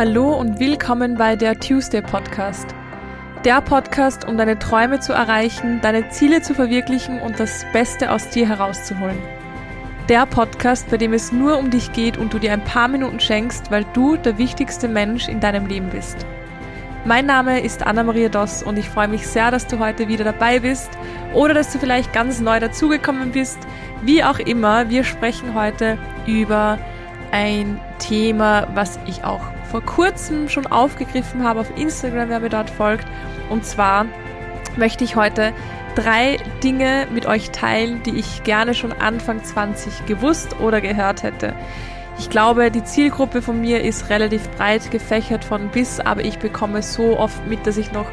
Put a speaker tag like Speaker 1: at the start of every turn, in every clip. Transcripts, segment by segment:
Speaker 1: Hallo und willkommen bei der Tuesday Podcast. Der Podcast, um deine Träume zu erreichen, deine Ziele zu verwirklichen und das Beste aus dir herauszuholen. Der Podcast, bei dem es nur um dich geht und du dir ein paar Minuten schenkst, weil du der wichtigste Mensch in deinem Leben bist. Mein Name ist Anna-Maria Doss und ich freue mich sehr, dass du heute wieder dabei bist oder dass du vielleicht ganz neu dazugekommen bist. Wie auch immer, wir sprechen heute über ein Thema, was ich auch vor kurzem schon aufgegriffen habe auf Instagram, wer mir dort folgt. Und zwar möchte ich heute drei Dinge mit euch teilen, die ich gerne schon Anfang 20 gewusst oder gehört hätte. Ich glaube, die Zielgruppe von mir ist relativ breit gefächert von bis, aber ich bekomme so oft mit, dass ich noch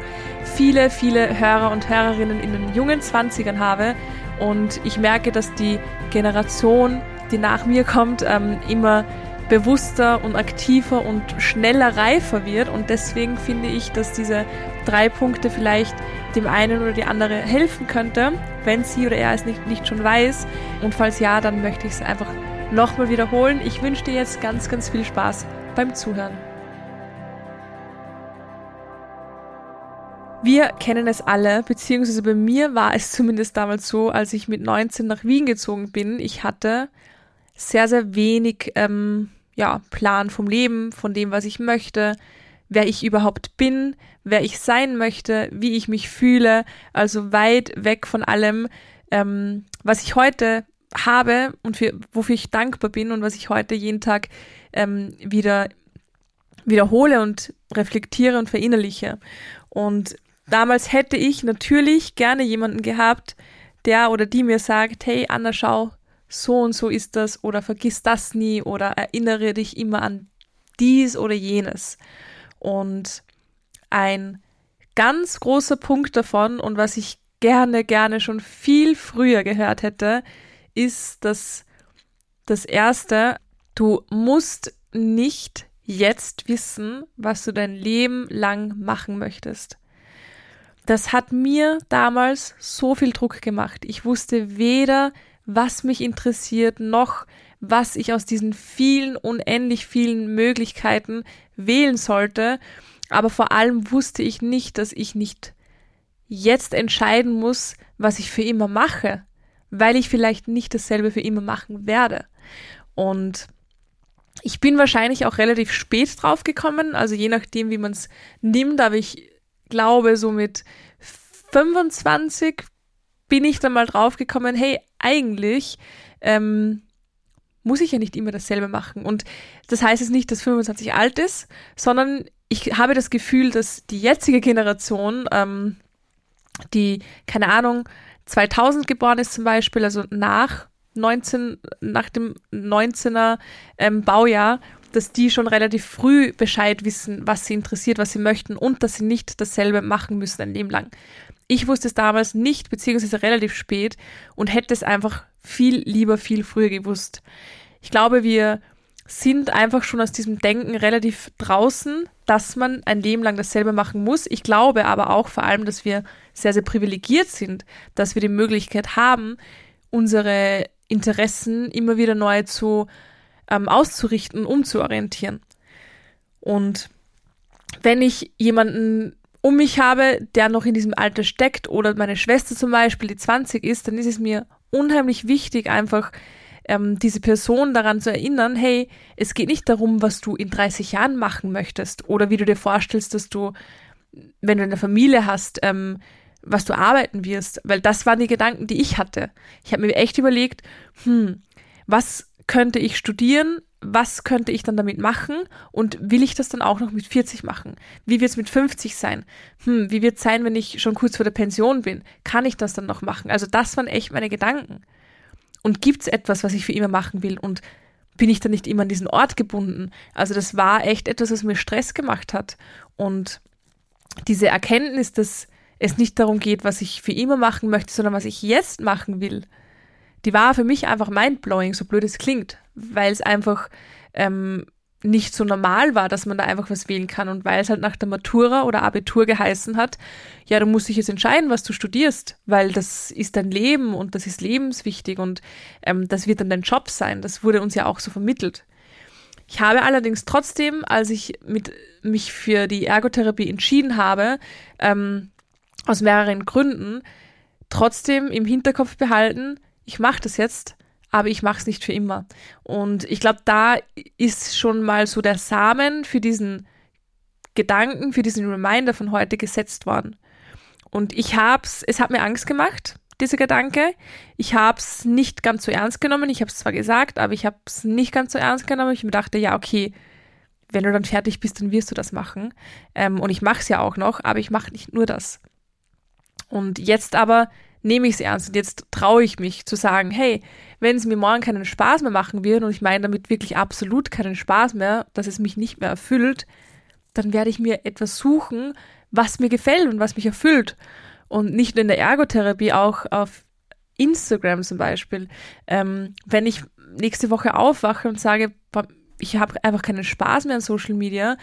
Speaker 1: viele, viele Hörer und Hörerinnen in den jungen 20ern habe. Und ich merke, dass die Generation, die nach mir kommt, ähm, immer bewusster und aktiver und schneller reifer wird. Und deswegen finde ich, dass diese drei Punkte vielleicht dem einen oder die andere helfen könnte, wenn sie oder er es nicht, nicht schon weiß. Und falls ja, dann möchte ich es einfach nochmal wiederholen. Ich wünsche dir jetzt ganz, ganz viel Spaß beim Zuhören. Wir kennen es alle, beziehungsweise bei mir war es zumindest damals so, als ich mit 19 nach Wien gezogen bin. Ich hatte sehr, sehr wenig ähm, ja, Plan vom Leben, von dem, was ich möchte, wer ich überhaupt bin, wer ich sein möchte, wie ich mich fühle, also weit weg von allem, ähm, was ich heute habe und für, wofür ich dankbar bin und was ich heute jeden Tag ähm, wieder wiederhole und reflektiere und verinnerliche. Und damals hätte ich natürlich gerne jemanden gehabt, der oder die mir sagt, hey Anna, schau, so und so ist das oder vergiss das nie oder erinnere dich immer an dies oder jenes. Und ein ganz großer Punkt davon und was ich gerne, gerne schon viel früher gehört hätte, ist, dass das erste, du musst nicht jetzt wissen, was du dein Leben lang machen möchtest. Das hat mir damals so viel Druck gemacht. Ich wusste weder, was mich interessiert, noch was ich aus diesen vielen, unendlich vielen Möglichkeiten wählen sollte. Aber vor allem wusste ich nicht, dass ich nicht jetzt entscheiden muss, was ich für immer mache, weil ich vielleicht nicht dasselbe für immer machen werde. Und ich bin wahrscheinlich auch relativ spät drauf gekommen, also je nachdem, wie man es nimmt, aber ich glaube, so mit 25 bin ich dann mal drauf gekommen, hey, eigentlich ähm, muss ich ja nicht immer dasselbe machen. Und das heißt jetzt nicht, dass 25 alt ist, sondern ich habe das Gefühl, dass die jetzige Generation, ähm, die, keine Ahnung, 2000 geboren ist zum Beispiel, also nach 19, nach dem 19er ähm, Baujahr, dass die schon relativ früh Bescheid wissen, was sie interessiert, was sie möchten und dass sie nicht dasselbe machen müssen ein Leben lang. Ich wusste es damals nicht, beziehungsweise relativ spät und hätte es einfach viel lieber, viel früher gewusst. Ich glaube, wir sind einfach schon aus diesem Denken relativ draußen, dass man ein Leben lang dasselbe machen muss. Ich glaube aber auch vor allem, dass wir sehr, sehr privilegiert sind, dass wir die Möglichkeit haben, unsere Interessen immer wieder neu zu ähm, auszurichten, umzuorientieren. Und wenn ich jemanden um mich habe, der noch in diesem Alter steckt oder meine Schwester zum Beispiel, die 20 ist, dann ist es mir unheimlich wichtig, einfach ähm, diese Person daran zu erinnern, hey, es geht nicht darum, was du in 30 Jahren machen möchtest oder wie du dir vorstellst, dass du, wenn du eine Familie hast, ähm, was du arbeiten wirst, weil das waren die Gedanken, die ich hatte. Ich habe mir echt überlegt, hm, was könnte ich studieren, was könnte ich dann damit machen und will ich das dann auch noch mit 40 machen? Wie wird es mit 50 sein? Hm, wie wird es sein, wenn ich schon kurz vor der Pension bin? Kann ich das dann noch machen? Also das waren echt meine Gedanken. Und gibt es etwas, was ich für immer machen will? Und bin ich dann nicht immer an diesen Ort gebunden? Also das war echt etwas, was mir Stress gemacht hat. Und diese Erkenntnis, dass es nicht darum geht, was ich für immer machen möchte, sondern was ich jetzt machen will, die war für mich einfach mindblowing, so blöd es klingt, weil es einfach ähm, nicht so normal war, dass man da einfach was wählen kann und weil es halt nach der Matura oder Abitur geheißen hat, ja, du musst dich jetzt entscheiden, was du studierst, weil das ist dein Leben und das ist lebenswichtig und ähm, das wird dann dein Job sein. Das wurde uns ja auch so vermittelt. Ich habe allerdings trotzdem, als ich mit, mich für die Ergotherapie entschieden habe, ähm, aus mehreren Gründen, trotzdem im Hinterkopf behalten, ich mache das jetzt, aber ich mache es nicht für immer. Und ich glaube, da ist schon mal so der Samen für diesen Gedanken, für diesen Reminder von heute gesetzt worden. Und ich hab's, es hat mir Angst gemacht, dieser Gedanke. Ich habe es nicht ganz so ernst genommen. Ich habe es zwar gesagt, aber ich habe es nicht ganz so ernst genommen. Ich mir dachte, ja, okay, wenn du dann fertig bist, dann wirst du das machen. Ähm, und ich mache es ja auch noch, aber ich mache nicht nur das. Und jetzt aber nehme ich es ernst und jetzt traue ich mich zu sagen, hey, wenn es mir morgen keinen Spaß mehr machen wird, und ich meine damit wirklich absolut keinen Spaß mehr, dass es mich nicht mehr erfüllt, dann werde ich mir etwas suchen, was mir gefällt und was mich erfüllt. Und nicht nur in der Ergotherapie, auch auf Instagram zum Beispiel. Ähm, wenn ich nächste Woche aufwache und sage, ich habe einfach keinen Spaß mehr an Social Media,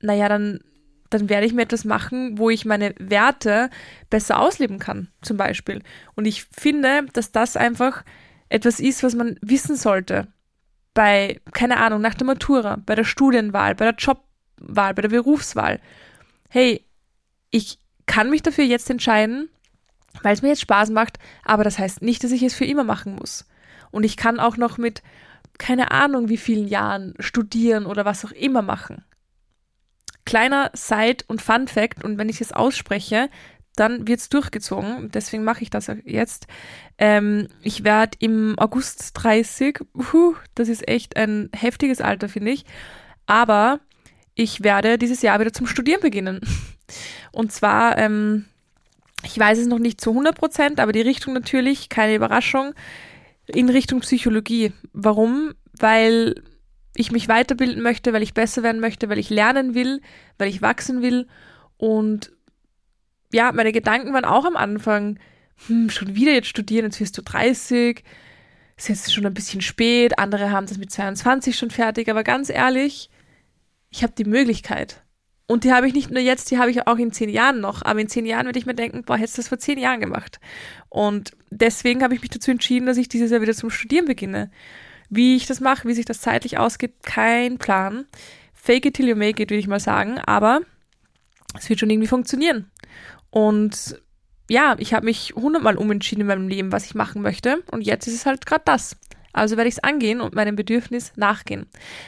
Speaker 1: naja, dann, dann werde ich mir etwas machen, wo ich meine Werte besser ausleben kann, zum Beispiel. Und ich finde, dass das einfach etwas ist, was man wissen sollte. Bei, keine Ahnung, nach der Matura, bei der Studienwahl, bei der Jobwahl, bei der Berufswahl. Hey, ich kann mich dafür jetzt entscheiden, weil es mir jetzt Spaß macht, aber das heißt nicht, dass ich es für immer machen muss. Und ich kann auch noch mit keine Ahnung wie vielen Jahren studieren oder was auch immer machen. Kleiner Side- und Fun-Fact, und wenn ich es ausspreche, dann wird es durchgezogen. Deswegen mache ich das jetzt. Ähm, ich werde im August 30, uh, das ist echt ein heftiges Alter, finde ich. Aber ich werde dieses Jahr wieder zum Studieren beginnen. Und zwar, ähm, ich weiß es noch nicht zu 100 Prozent, aber die Richtung natürlich, keine Überraschung, in Richtung Psychologie. Warum? Weil ich mich weiterbilden möchte, weil ich besser werden möchte, weil ich lernen will, weil ich wachsen will. Und ja, meine Gedanken waren auch am Anfang, hm, schon wieder jetzt studieren, jetzt wirst du 30, ist jetzt schon ein bisschen spät, andere haben das mit 22 schon fertig, aber ganz ehrlich, ich habe die Möglichkeit. Und die habe ich nicht nur jetzt, die habe ich auch in zehn Jahren noch. Aber in zehn Jahren werde ich mir denken, boah, hättest du das vor zehn Jahren gemacht. Und deswegen habe ich mich dazu entschieden, dass ich dieses Jahr wieder zum Studieren beginne. Wie ich das mache, wie sich das zeitlich ausgeht, kein Plan. Fake it till you make it, würde ich mal sagen. Aber es wird schon irgendwie funktionieren. Und ja, ich habe mich hundertmal umentschieden in meinem Leben, was ich machen möchte. Und jetzt ist es halt gerade das. Also werde ich es angehen und meinem Bedürfnis nachgehen.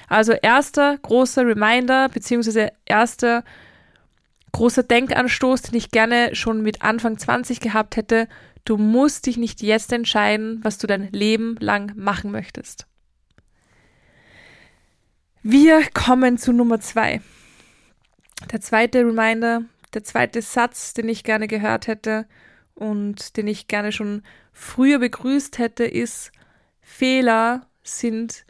Speaker 1: Also erster großer Reminder, beziehungsweise erster großer Denkanstoß, den ich gerne schon mit Anfang 20 gehabt hätte. Du musst dich nicht jetzt entscheiden, was du dein Leben lang machen möchtest. Wir kommen zu Nummer zwei. Der zweite Reminder, der zweite Satz, den ich gerne gehört hätte und den ich gerne schon früher begrüßt hätte, ist, Fehler sind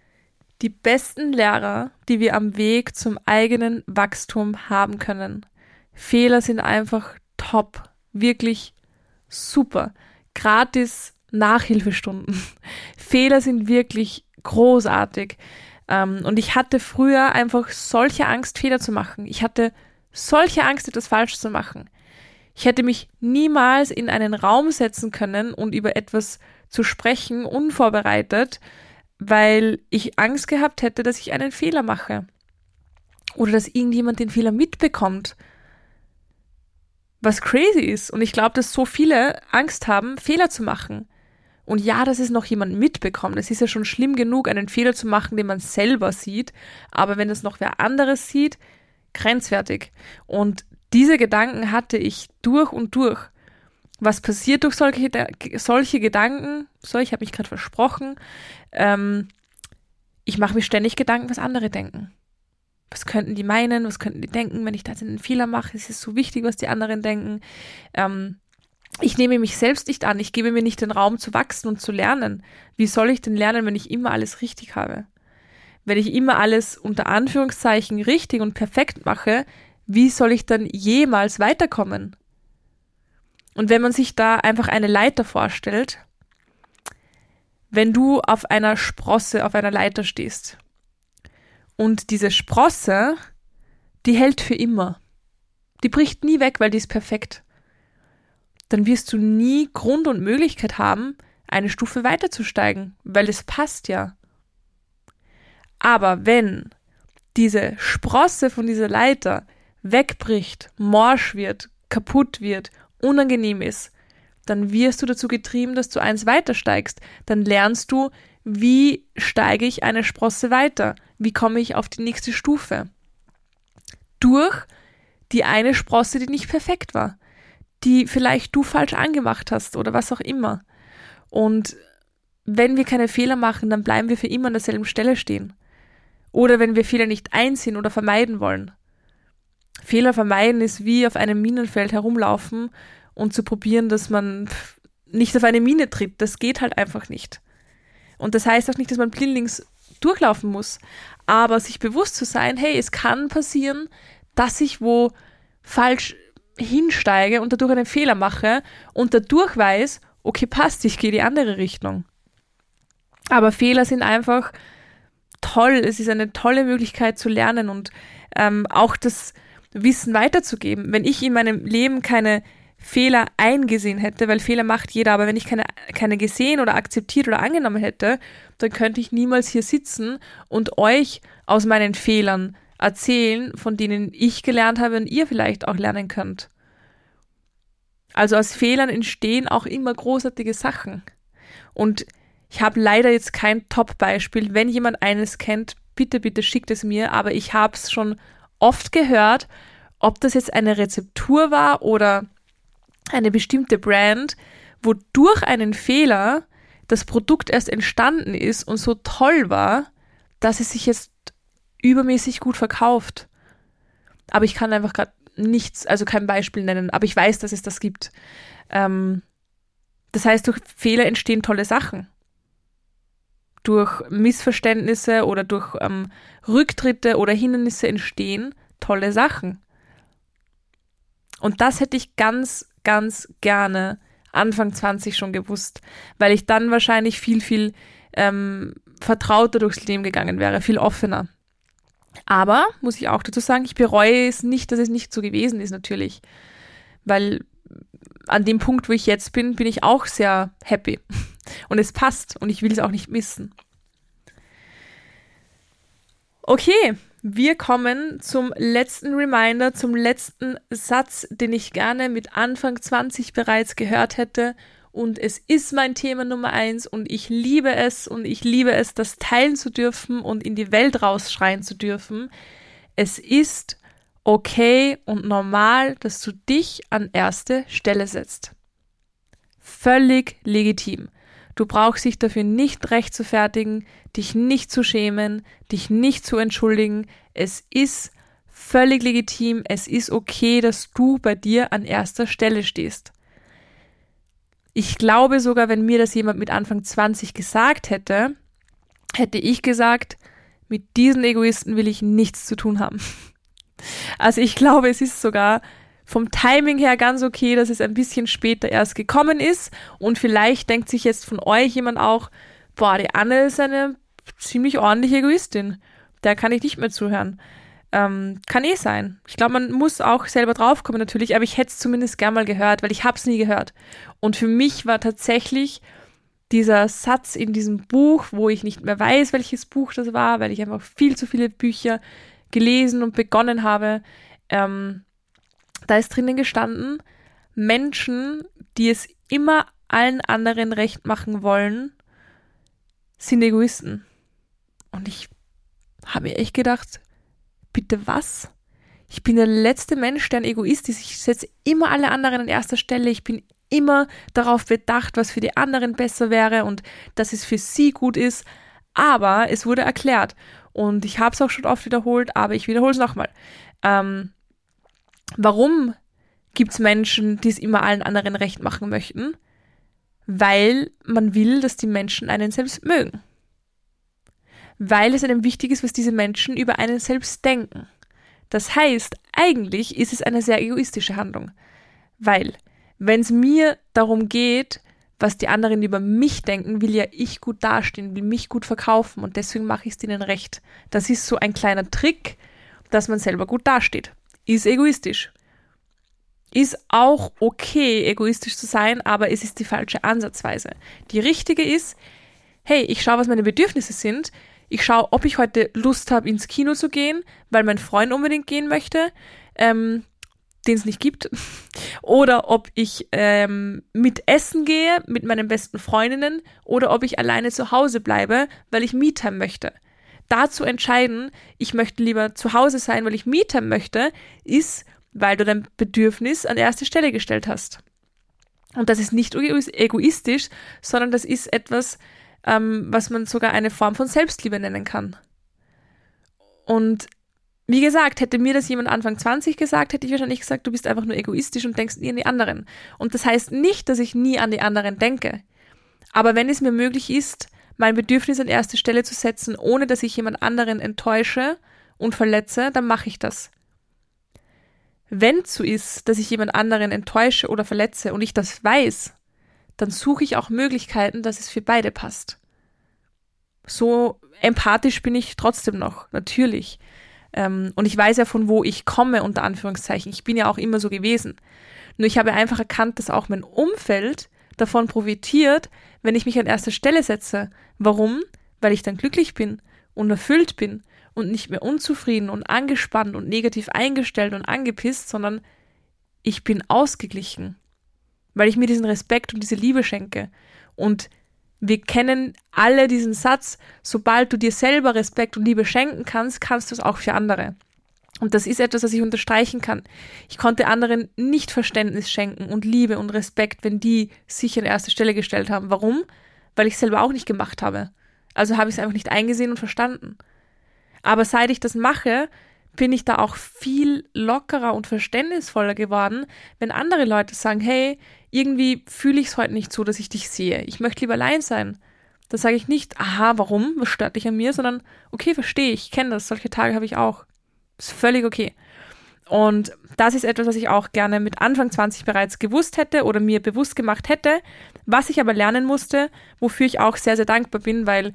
Speaker 1: die besten Lehrer, die wir am Weg zum eigenen Wachstum haben können. Fehler sind einfach top, wirklich super. Gratis Nachhilfestunden. Fehler sind wirklich großartig. Ähm, und ich hatte früher einfach solche Angst, Fehler zu machen. Ich hatte solche Angst, etwas falsch zu machen. Ich hätte mich niemals in einen Raum setzen können und über etwas zu sprechen, unvorbereitet, weil ich Angst gehabt hätte, dass ich einen Fehler mache. Oder dass irgendjemand den Fehler mitbekommt. Was crazy ist. Und ich glaube, dass so viele Angst haben, Fehler zu machen. Und ja, dass es noch jemand mitbekommt. Es ist ja schon schlimm genug, einen Fehler zu machen, den man selber sieht. Aber wenn es noch wer anderes sieht, grenzwertig. Und diese Gedanken hatte ich durch und durch was passiert durch solche, solche Gedanken? So, ich habe mich gerade versprochen. Ähm, ich mache mir ständig Gedanken, was andere denken. Was könnten die meinen? Was könnten die denken, wenn ich da einen Fehler mache? Es ist so wichtig, was die anderen denken. Ähm, ich nehme mich selbst nicht an. Ich gebe mir nicht den Raum zu wachsen und zu lernen. Wie soll ich denn lernen, wenn ich immer alles richtig habe? Wenn ich immer alles unter Anführungszeichen richtig und perfekt mache, wie soll ich dann jemals weiterkommen? Und wenn man sich da einfach eine Leiter vorstellt, wenn du auf einer Sprosse, auf einer Leiter stehst und diese Sprosse, die hält für immer. Die bricht nie weg, weil die ist perfekt. Dann wirst du nie Grund und Möglichkeit haben, eine Stufe weiterzusteigen, weil es passt ja. Aber wenn diese Sprosse von dieser Leiter wegbricht, morsch wird, kaputt wird, unangenehm ist, dann wirst du dazu getrieben, dass du eins weitersteigst. Dann lernst du, wie steige ich eine Sprosse weiter? Wie komme ich auf die nächste Stufe? Durch die eine Sprosse, die nicht perfekt war, die vielleicht du falsch angemacht hast oder was auch immer. Und wenn wir keine Fehler machen, dann bleiben wir für immer an derselben Stelle stehen. Oder wenn wir Fehler nicht einsehen oder vermeiden wollen. Fehler vermeiden ist wie auf einem Minenfeld herumlaufen und zu probieren, dass man nicht auf eine Mine tritt. Das geht halt einfach nicht. Und das heißt auch nicht, dass man blindlings durchlaufen muss. Aber sich bewusst zu sein, hey, es kann passieren, dass ich wo falsch hinsteige und dadurch einen Fehler mache und dadurch weiß, okay, passt, ich gehe die andere Richtung. Aber Fehler sind einfach toll. Es ist eine tolle Möglichkeit zu lernen und ähm, auch das Wissen weiterzugeben. Wenn ich in meinem Leben keine Fehler eingesehen hätte, weil Fehler macht jeder, aber wenn ich keine, keine gesehen oder akzeptiert oder angenommen hätte, dann könnte ich niemals hier sitzen und euch aus meinen Fehlern erzählen, von denen ich gelernt habe und ihr vielleicht auch lernen könnt. Also aus Fehlern entstehen auch immer großartige Sachen. Und ich habe leider jetzt kein Top-Beispiel. Wenn jemand eines kennt, bitte, bitte schickt es mir. Aber ich habe es schon oft gehört, ob das jetzt eine Rezeptur war oder eine bestimmte Brand, wo durch einen Fehler das Produkt erst entstanden ist und so toll war, dass es sich jetzt übermäßig gut verkauft. Aber ich kann einfach gerade nichts, also kein Beispiel nennen, aber ich weiß, dass es das gibt. Ähm, das heißt, durch Fehler entstehen tolle Sachen durch Missverständnisse oder durch ähm, Rücktritte oder Hindernisse entstehen tolle Sachen. Und das hätte ich ganz, ganz gerne Anfang 20 schon gewusst, weil ich dann wahrscheinlich viel, viel ähm, vertrauter durchs Leben gegangen wäre, viel offener. Aber, muss ich auch dazu sagen, ich bereue es nicht, dass es nicht so gewesen ist, natürlich. Weil an dem Punkt, wo ich jetzt bin, bin ich auch sehr happy. Und es passt und ich will es auch nicht missen. Okay, wir kommen zum letzten Reminder, zum letzten Satz, den ich gerne mit Anfang 20 bereits gehört hätte. Und es ist mein Thema Nummer eins und ich liebe es und ich liebe es, das teilen zu dürfen und in die Welt rausschreien zu dürfen. Es ist okay und normal, dass du dich an erste Stelle setzt. Völlig legitim. Du brauchst dich dafür nicht rechtfertigen, dich nicht zu schämen, dich nicht zu entschuldigen. Es ist völlig legitim, es ist okay, dass du bei dir an erster Stelle stehst. Ich glaube sogar, wenn mir das jemand mit Anfang 20 gesagt hätte, hätte ich gesagt, mit diesen Egoisten will ich nichts zu tun haben. Also ich glaube, es ist sogar vom Timing her ganz okay, dass es ein bisschen später erst gekommen ist und vielleicht denkt sich jetzt von euch jemand auch, boah, die Anne ist eine ziemlich ordentliche Egoistin. Der kann ich nicht mehr zuhören. Ähm, kann eh sein. Ich glaube, man muss auch selber draufkommen natürlich, aber ich hätte es zumindest gern mal gehört, weil ich habe es nie gehört. Und für mich war tatsächlich dieser Satz in diesem Buch, wo ich nicht mehr weiß, welches Buch das war, weil ich einfach viel zu viele Bücher gelesen und begonnen habe, ähm, da ist drinnen gestanden, Menschen, die es immer allen anderen recht machen wollen, sind Egoisten. Und ich habe mir echt gedacht, bitte was? Ich bin der letzte Mensch, der ein Egoist ist. Ich setze immer alle anderen an erster Stelle. Ich bin immer darauf bedacht, was für die anderen besser wäre und dass es für sie gut ist. Aber es wurde erklärt. Und ich habe es auch schon oft wiederholt, aber ich wiederhole es nochmal. Ähm, warum gibt es Menschen, die es immer allen anderen recht machen möchten? Weil man will, dass die Menschen einen selbst mögen weil es einem wichtig ist, was diese Menschen über einen selbst denken. Das heißt, eigentlich ist es eine sehr egoistische Handlung, weil wenn es mir darum geht, was die anderen über mich denken, will ja ich gut dastehen, will mich gut verkaufen und deswegen mache ich es denen recht. Das ist so ein kleiner Trick, dass man selber gut dasteht. Ist egoistisch. Ist auch okay, egoistisch zu sein, aber es ist die falsche Ansatzweise. Die richtige ist, hey, ich schaue, was meine Bedürfnisse sind, Ich schaue, ob ich heute Lust habe, ins Kino zu gehen, weil mein Freund unbedingt gehen möchte, ähm, den es nicht gibt. oder ob ich ähm, mit essen gehe mit meinen besten Freundinnen oder ob ich alleine zu Hause bleibe, weil ich Me-Time möchte. Dazu entscheiden, ich möchte lieber zu Hause sein, weil ich Me-Time möchte, ist, weil du dein Bedürfnis an erste Stelle gestellt hast. Und das ist nicht egoistisch, sondern das ist etwas, ähm, was man sogar eine Form von Selbstliebe nennen kann. Und wie gesagt, hätte mir das jemand Anfang 20 gesagt, hätte ich wahrscheinlich gesagt, du bist einfach nur egoistisch und denkst nie an die anderen. Und das heißt nicht, dass ich nie an die anderen denke. Aber wenn es mir möglich ist, mein Bedürfnis an erste Stelle zu setzen, ohne dass ich jemand anderen enttäusche und verletze, dann mache ich das. Wenn es so ist, dass ich jemand anderen enttäusche oder verletze und ich das weiß, dann suche ich auch Möglichkeiten, dass es für beide passt. So empathisch bin ich trotzdem noch, natürlich. Ähm, und ich weiß ja, von wo ich komme, unter Anführungszeichen. Ich bin ja auch immer so gewesen. Nur ich habe einfach erkannt, dass auch mein Umfeld davon profitiert, wenn ich mich an erster Stelle setze. Warum? Weil ich dann glücklich bin und erfüllt bin und nicht mehr unzufrieden und angespannt und negativ eingestellt und angepisst, sondern ich bin ausgeglichen weil ich mir diesen Respekt und diese Liebe schenke. Und wir kennen alle diesen Satz, sobald du dir selber Respekt und Liebe schenken kannst, kannst du es auch für andere. Und das ist etwas, was ich unterstreichen kann. Ich konnte anderen nicht Verständnis schenken und Liebe und Respekt, wenn die sich an erste Stelle gestellt haben. Warum? Weil ich selber auch nicht gemacht habe. Also habe ich es einfach nicht eingesehen und verstanden. Aber seit ich das mache, bin ich da auch viel lockerer und verständnisvoller geworden, wenn andere Leute sagen, hey, irgendwie fühle ich es heute nicht so, dass ich dich sehe. Ich möchte lieber allein sein. Da sage ich nicht, aha, warum? Was stört dich an mir? Sondern, okay, verstehe ich, kenne das. Solche Tage habe ich auch. Ist völlig okay. Und das ist etwas, was ich auch gerne mit Anfang 20 bereits gewusst hätte oder mir bewusst gemacht hätte, was ich aber lernen musste, wofür ich auch sehr, sehr dankbar bin, weil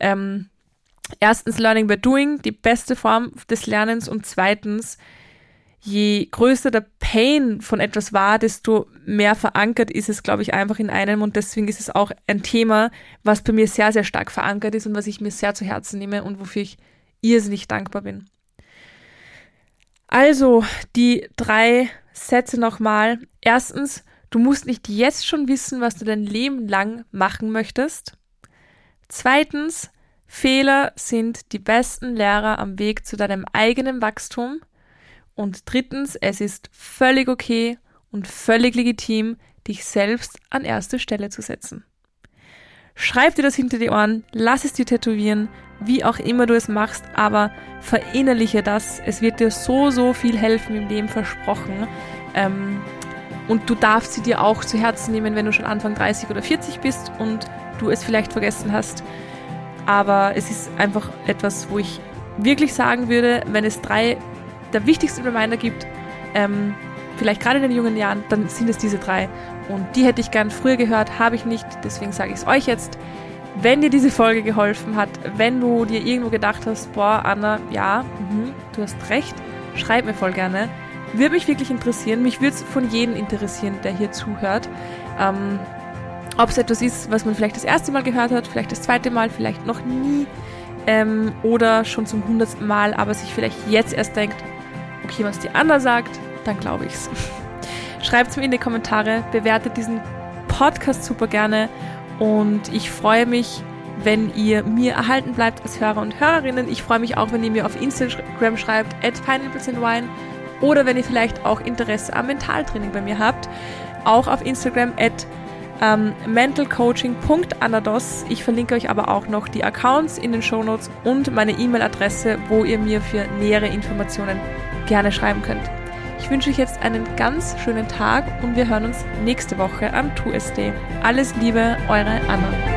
Speaker 1: ähm, erstens Learning by Doing, die beste Form des Lernens und zweitens, je größer der Pain von etwas war, desto mehr verankert ist es, glaube ich, einfach in einem und deswegen ist es auch ein Thema, was bei mir sehr, sehr stark verankert ist und was ich mir sehr zu Herzen nehme und wofür ich irrsinnig dankbar bin. Also, die drei Sätze nochmal. Erstens, du musst nicht jetzt schon wissen, was du dein Leben lang machen möchtest. Zweitens, Fehler sind die besten Lehrer am Weg zu deinem eigenen Wachstum. Und drittens, es ist völlig okay und völlig legitim, dich selbst an erste Stelle zu setzen. Schreib dir das hinter die Ohren, lass es dir tätowieren, wie auch immer du es machst, aber verinnerliche das. Es wird dir so, so viel helfen im Leben versprochen. Ähm, und du darfst sie dir auch zu Herzen nehmen, wenn du schon Anfang 30 oder 40 bist und du es vielleicht vergessen hast. Aber es ist einfach etwas, wo ich wirklich sagen würde, wenn es drei der wichtigsten Reminder gibt, ähm, vielleicht gerade in den jungen Jahren, dann sind es diese drei. Und die hätte ich gern früher gehört, habe ich nicht, deswegen sage ich es euch jetzt. Wenn dir diese Folge geholfen hat, wenn du dir irgendwo gedacht hast, boah, Anna, ja, mh, du hast recht, schreib mir voll gerne. Würde mich wirklich interessieren. Mich würde es von jedem interessieren, der hier zuhört. Ähm, ob es etwas ist, was man vielleicht das erste Mal gehört hat, vielleicht das zweite Mal, vielleicht noch nie ähm, oder schon zum hundertsten Mal, aber sich vielleicht jetzt erst denkt, okay, was die Anna sagt, dann glaube ich's. Schreibt es mir in die Kommentare, bewertet diesen Podcast super gerne und ich freue mich, wenn ihr mir erhalten bleibt als Hörer und Hörerinnen. Ich freue mich auch, wenn ihr mir auf Instagram schreibt, at pineapples oder wenn ihr vielleicht auch Interesse am Mentaltraining bei mir habt, auch auf Instagram at ähm, mentalcoaching.anados. Ich verlinke euch aber auch noch die Accounts in den Shownotes und meine E-Mail-Adresse, wo ihr mir für nähere Informationen gerne schreiben könnt. Ich wünsche euch jetzt einen ganz schönen Tag und wir hören uns nächste Woche am 2SD. Alles Liebe, eure Anna.